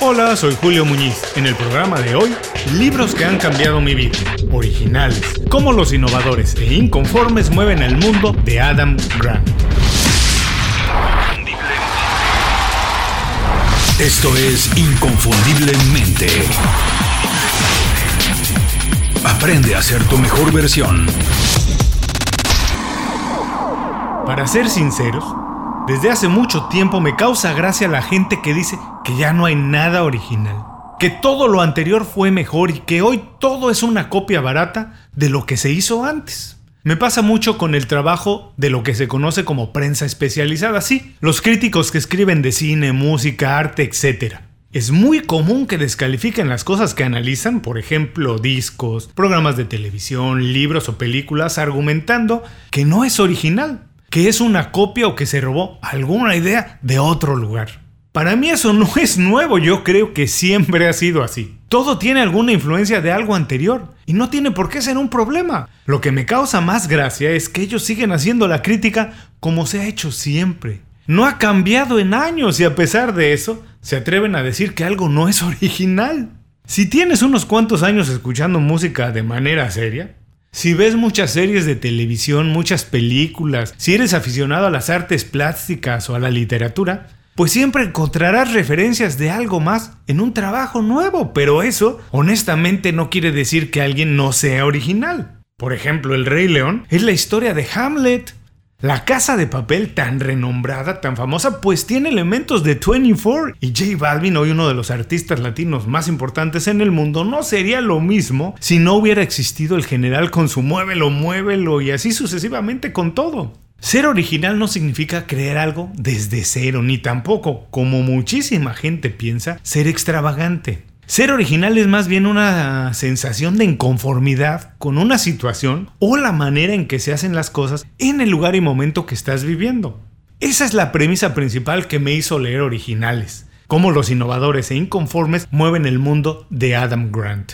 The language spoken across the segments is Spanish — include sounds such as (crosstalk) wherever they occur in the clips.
Hola, soy Julio Muñiz. En el programa de hoy, libros que han cambiado mi vida, originales, cómo los innovadores e inconformes mueven el mundo de Adam Grant. Esto es Inconfundiblemente. Aprende a ser tu mejor versión. Para ser sinceros, desde hace mucho tiempo me causa gracia la gente que dice que ya no hay nada original, que todo lo anterior fue mejor y que hoy todo es una copia barata de lo que se hizo antes. Me pasa mucho con el trabajo de lo que se conoce como prensa especializada, sí, los críticos que escriben de cine, música, arte, etc. Es muy común que descalifiquen las cosas que analizan, por ejemplo, discos, programas de televisión, libros o películas, argumentando que no es original, que es una copia o que se robó alguna idea de otro lugar. Para mí eso no es nuevo, yo creo que siempre ha sido así. Todo tiene alguna influencia de algo anterior y no tiene por qué ser un problema. Lo que me causa más gracia es que ellos siguen haciendo la crítica como se ha hecho siempre. No ha cambiado en años y a pesar de eso se atreven a decir que algo no es original. Si tienes unos cuantos años escuchando música de manera seria, si ves muchas series de televisión, muchas películas, si eres aficionado a las artes plásticas o a la literatura, pues siempre encontrarás referencias de algo más en un trabajo nuevo, pero eso honestamente no quiere decir que alguien no sea original. Por ejemplo, El Rey León es la historia de Hamlet, la casa de papel tan renombrada, tan famosa, pues tiene elementos de 24 y J Balvin, hoy uno de los artistas latinos más importantes en el mundo, no sería lo mismo si no hubiera existido el general con su muévelo, muévelo y así sucesivamente con todo. Ser original no significa creer algo desde cero, ni tampoco, como muchísima gente piensa, ser extravagante. Ser original es más bien una sensación de inconformidad con una situación o la manera en que se hacen las cosas en el lugar y momento que estás viviendo. Esa es la premisa principal que me hizo leer originales, cómo los innovadores e inconformes mueven el mundo de Adam Grant.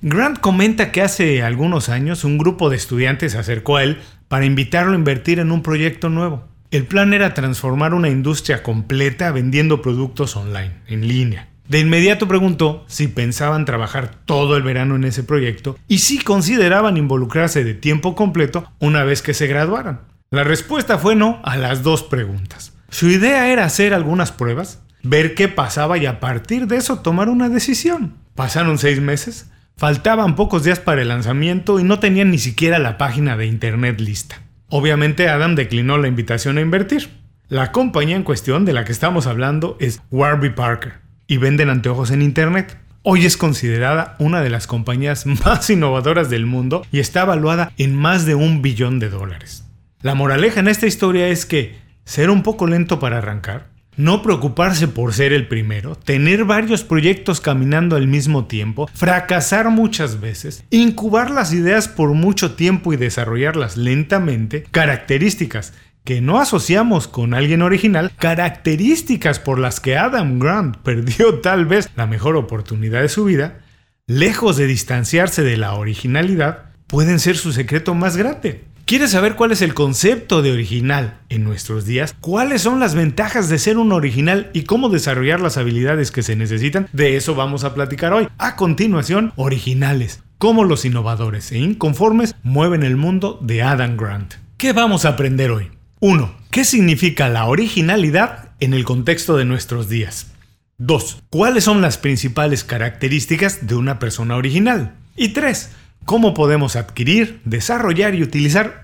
Grant comenta que hace algunos años un grupo de estudiantes se acercó a él para invitarlo a invertir en un proyecto nuevo. El plan era transformar una industria completa vendiendo productos online, en línea. De inmediato preguntó si pensaban trabajar todo el verano en ese proyecto y si consideraban involucrarse de tiempo completo una vez que se graduaran. La respuesta fue no a las dos preguntas. Su idea era hacer algunas pruebas, ver qué pasaba y a partir de eso tomar una decisión. Pasaron seis meses, faltaban pocos días para el lanzamiento y no tenían ni siquiera la página de internet lista. Obviamente Adam declinó la invitación a invertir. La compañía en cuestión de la que estamos hablando es Warby Parker y venden anteojos en Internet. Hoy es considerada una de las compañías (laughs) más innovadoras del mundo y está evaluada en más de un billón de dólares. La moraleja en esta historia es que ser un poco lento para arrancar, no preocuparse por ser el primero, tener varios proyectos caminando al mismo tiempo, fracasar muchas veces, incubar las ideas por mucho tiempo y desarrollarlas lentamente, características que no asociamos con alguien original, características por las que Adam Grant (laughs) perdió tal vez la mejor oportunidad de su vida, lejos de distanciarse de la originalidad, pueden ser su secreto más grande. ¿Quieres saber cuál es el concepto de original en nuestros días? ¿Cuáles son las ventajas de ser un original y cómo desarrollar las habilidades que se necesitan? De eso vamos a platicar hoy. A continuación, originales. Cómo los innovadores e inconformes mueven el mundo de Adam Grant. ¿Qué vamos a aprender hoy? 1. ¿Qué significa la originalidad en el contexto de nuestros días? 2. ¿Cuáles son las principales características de una persona original? Y 3. ¿Cómo podemos adquirir, desarrollar y utilizar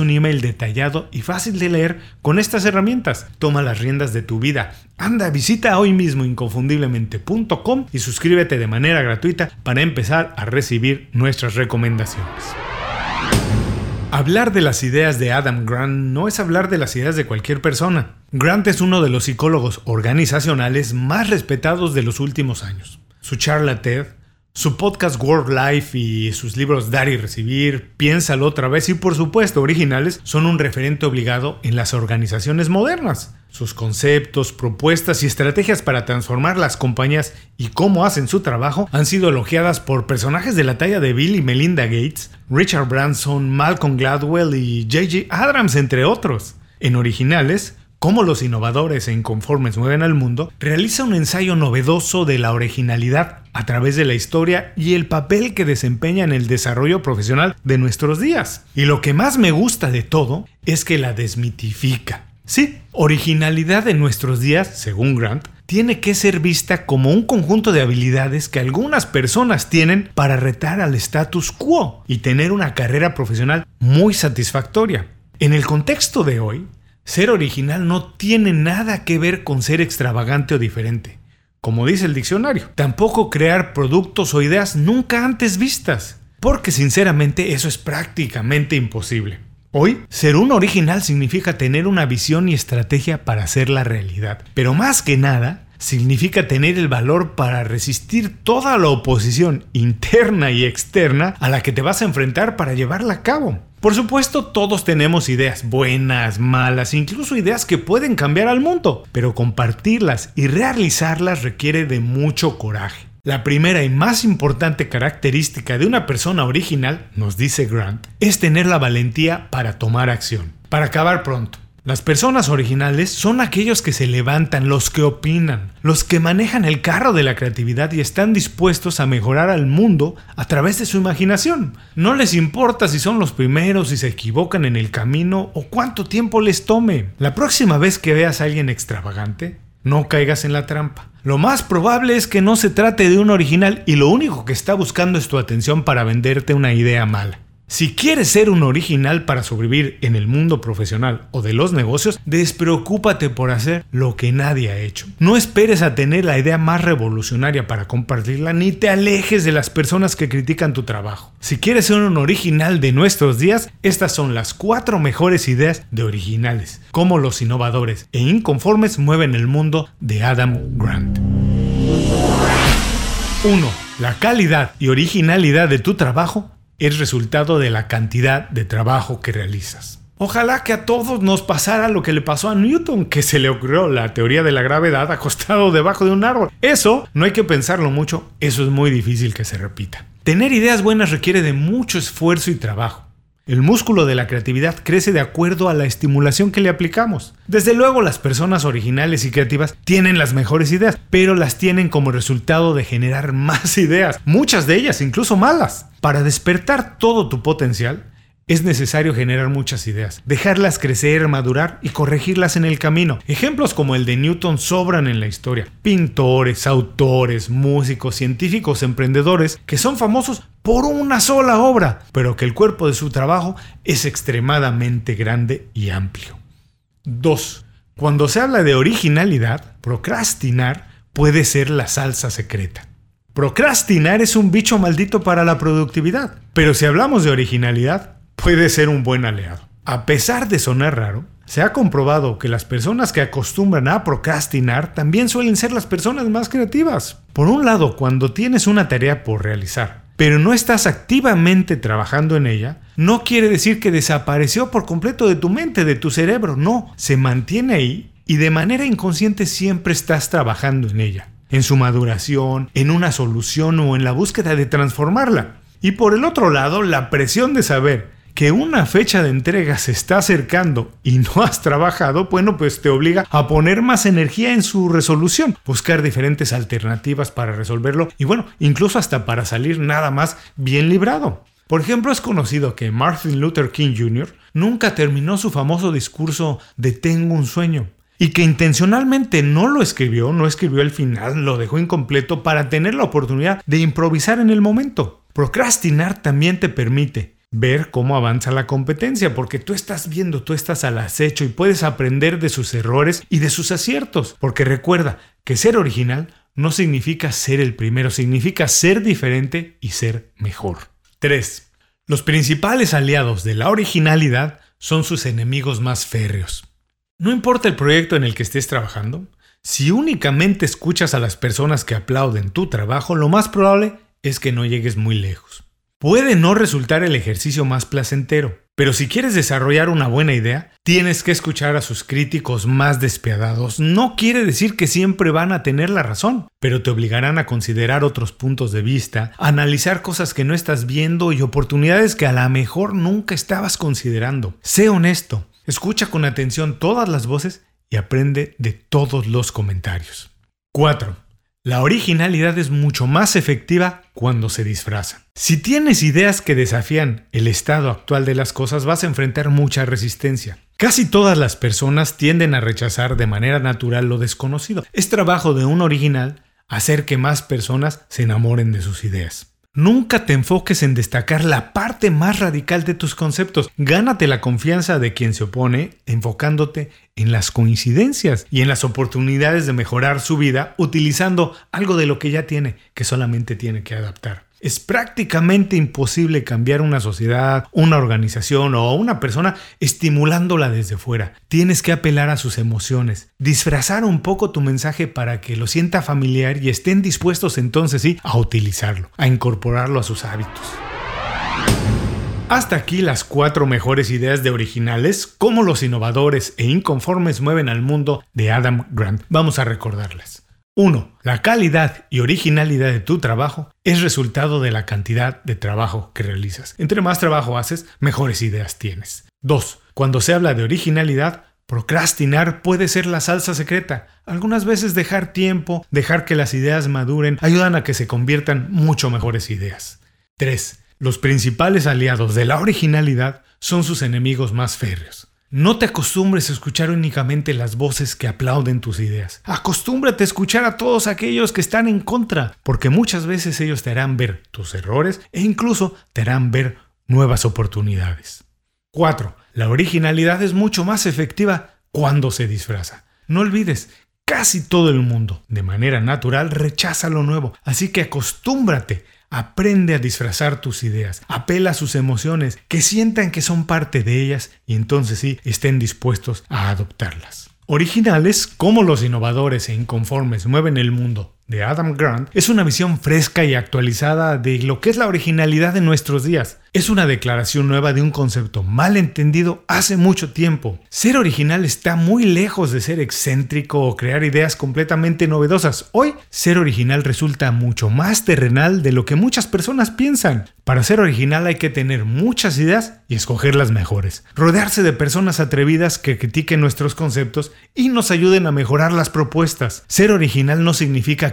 un email detallado y fácil de leer con estas herramientas. Toma las riendas de tu vida. Anda, visita hoy mismo inconfundiblemente.com y suscríbete de manera gratuita para empezar a recibir nuestras recomendaciones. Hablar de las ideas de Adam Grant no es hablar de las ideas de cualquier persona. Grant es uno de los psicólogos organizacionales más respetados de los últimos años. Su charla TED, su podcast World Life y sus libros Dar y Recibir, Piénsalo otra vez y por supuesto originales son un referente obligado en las organizaciones modernas. Sus conceptos, propuestas y estrategias para transformar las compañías y cómo hacen su trabajo han sido elogiadas por personajes de la talla de Bill y Melinda Gates, Richard Branson, Malcolm Gladwell y J.J. Abrams, entre otros. En originales, Cómo los innovadores e inconformes mueven al mundo, realiza un ensayo novedoso de la originalidad a través de la historia y el papel que desempeña en el desarrollo profesional de nuestros días. Y lo que más me gusta de todo es que la desmitifica. Sí, originalidad en nuestros días, según Grant, tiene que ser vista como un conjunto de habilidades que algunas personas tienen para retar al status quo y tener una carrera profesional muy satisfactoria. En el contexto de hoy, ser original no tiene nada que ver con ser extravagante o diferente, como dice el diccionario. Tampoco crear productos o ideas nunca antes vistas, porque sinceramente eso es prácticamente imposible. Hoy, ser un original significa tener una visión y estrategia para hacer la realidad. Pero más que nada, significa tener el valor para resistir toda la oposición interna y externa a la que te vas a enfrentar para llevarla a cabo. Por supuesto, todos tenemos ideas buenas, malas, incluso ideas que pueden cambiar al mundo, pero compartirlas y realizarlas requiere de mucho coraje. La primera y más importante característica de una persona original, nos dice Grant, es tener la valentía para tomar acción. Para acabar pronto, las personas originales son aquellos que se levantan, los que opinan, los que manejan el carro de la creatividad y están dispuestos a mejorar al mundo a través de su imaginación. No les importa si son los primeros, si se equivocan en el camino o cuánto tiempo les tome. La próxima vez que veas a alguien extravagante, no caigas en la trampa. Lo más probable es que no se trate de un original y lo único que está buscando es tu atención para venderte una idea mala. Si quieres ser un original para sobrevivir en el mundo profesional o de los negocios, despreocúpate por hacer lo que nadie ha hecho. No esperes a tener la idea más revolucionaria para compartirla ni te alejes de las personas que critican tu trabajo. Si quieres ser un original de nuestros días, estas son las cuatro mejores ideas de originales, cómo los innovadores e inconformes mueven el mundo de Adam Grant. 1. La calidad y originalidad de tu trabajo es resultado de la cantidad de trabajo que realizas. Ojalá que a todos nos pasara lo que le pasó a Newton, que se le ocurrió la teoría de la gravedad acostado debajo de un árbol. Eso no hay que pensarlo mucho, eso es muy difícil que se repita. Tener ideas buenas requiere de mucho esfuerzo y trabajo. El músculo de la creatividad crece de acuerdo a la estimulación que le aplicamos. Desde luego las personas originales y creativas tienen las mejores ideas, pero las tienen como resultado de generar (laughs) más ideas, muchas de ellas incluso malas. Para despertar todo tu potencial, es necesario generar muchas ideas, dejarlas crecer, madurar y corregirlas en el camino. Ejemplos como el de Newton sobran en la historia. Pintores, autores, músicos, científicos, emprendedores que son famosos por una sola obra, pero que el cuerpo de su trabajo es extremadamente grande y amplio. 2. Cuando se habla de originalidad, procrastinar puede ser la salsa secreta. Procrastinar es un bicho maldito para la productividad, pero si hablamos de originalidad, puede ser un buen aliado. A pesar de sonar raro, se ha comprobado que las personas que acostumbran a procrastinar también suelen ser las personas más creativas. Por un lado, cuando tienes una tarea por realizar, pero no estás activamente trabajando en ella, no quiere decir que desapareció por completo de tu mente, de tu cerebro, no, se mantiene ahí y de manera inconsciente siempre estás trabajando en ella, en su maduración, en una solución o en la búsqueda de transformarla. Y por el otro lado, la presión de saber que una fecha de entrega se está acercando y no has trabajado, bueno, pues te obliga a poner más energía en su resolución, buscar diferentes alternativas para resolverlo y bueno, incluso hasta para salir nada más bien librado. Por ejemplo, es conocido que Martin Luther King Jr. nunca terminó su famoso discurso de Tengo un sueño y que intencionalmente no lo escribió, no escribió el final, lo dejó incompleto para tener la oportunidad de improvisar en el momento. Procrastinar también te permite ver cómo avanza la competencia, porque tú estás viendo, tú estás al acecho y puedes aprender de sus errores y de sus aciertos, porque recuerda que ser original no significa ser el primero, significa ser diferente y ser mejor. 3. Los principales aliados de la originalidad son sus enemigos más férreos. No importa el proyecto en el que estés trabajando, si únicamente escuchas a las personas que aplauden tu trabajo, lo más probable es que no llegues muy lejos. Puede no resultar el ejercicio más placentero, pero si quieres desarrollar una buena idea, tienes que escuchar a sus críticos más despiadados. No quiere decir que siempre van a tener la razón, pero te obligarán a considerar otros puntos de vista, analizar cosas que no estás viendo y oportunidades que a lo mejor nunca estabas considerando. Sé honesto, escucha con atención todas las voces y aprende de todos los comentarios. 4. La originalidad es mucho más efectiva cuando se disfraza. Si tienes ideas que desafían el estado actual de las cosas, vas a enfrentar mucha resistencia. Casi todas las personas tienden a rechazar de manera natural lo desconocido. Es trabajo de un original hacer que más personas se enamoren de sus ideas. Nunca te enfoques en destacar la parte más radical de tus conceptos. Gánate la confianza de quien se opone enfocándote en las coincidencias y en las oportunidades de mejorar su vida utilizando algo de lo que ya tiene, que solamente tiene que adaptar. Es prácticamente imposible cambiar una sociedad, una organización o una persona estimulándola desde fuera. Tienes que apelar a sus emociones, disfrazar un poco tu mensaje para que lo sienta familiar y estén dispuestos entonces sí a utilizarlo, a incorporarlo a sus hábitos. Hasta aquí las cuatro mejores ideas de originales, cómo los innovadores e inconformes mueven al mundo de Adam Grant. Vamos a recordarlas. 1. La calidad y originalidad de tu trabajo es resultado de la cantidad de trabajo que realizas. Entre más trabajo haces, mejores ideas tienes. 2. Cuando se habla de originalidad, procrastinar puede ser la salsa secreta. Algunas veces dejar tiempo, dejar que las ideas maduren, ayudan a que se conviertan mucho mejores ideas. 3. Los principales aliados de la originalidad son sus enemigos más férreos. No te acostumbres a escuchar únicamente las voces que aplauden tus ideas. Acostúmbrate a escuchar a todos aquellos que están en contra, porque muchas veces ellos te harán ver tus errores e incluso te harán ver nuevas oportunidades. 4. La originalidad es mucho más efectiva cuando se disfraza. No olvides, casi todo el mundo, de manera natural, rechaza lo nuevo, así que acostúmbrate Aprende a disfrazar tus ideas, apela a sus emociones, que sientan que son parte de ellas y entonces sí estén dispuestos a adoptarlas. Originales, como los innovadores e inconformes mueven el mundo de Adam Grant es una visión fresca y actualizada de lo que es la originalidad de nuestros días. Es una declaración nueva de un concepto mal entendido hace mucho tiempo. Ser original está muy lejos de ser excéntrico o crear ideas completamente novedosas. Hoy, ser original resulta mucho más terrenal de lo que muchas personas piensan. Para ser original hay que tener muchas ideas y escoger las mejores. Rodearse de personas atrevidas que critiquen nuestros conceptos y nos ayuden a mejorar las propuestas. Ser original no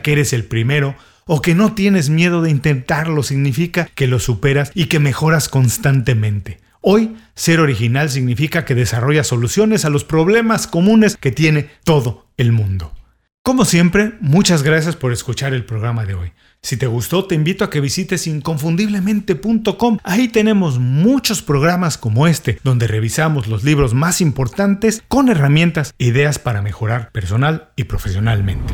que eres el primero o que no tienes miedo de intentarlo significa que lo superas y que mejoras constantemente. Hoy, ser original significa que desarrollas soluciones a los problemas comunes que tiene todo el mundo. Como siempre, muchas gracias por escuchar el programa de hoy. Si te gustó, te invito a que visites inconfundiblemente.com. Ahí tenemos muchos programas como este, donde revisamos los libros más importantes con herramientas e ideas para mejorar personal y profesionalmente.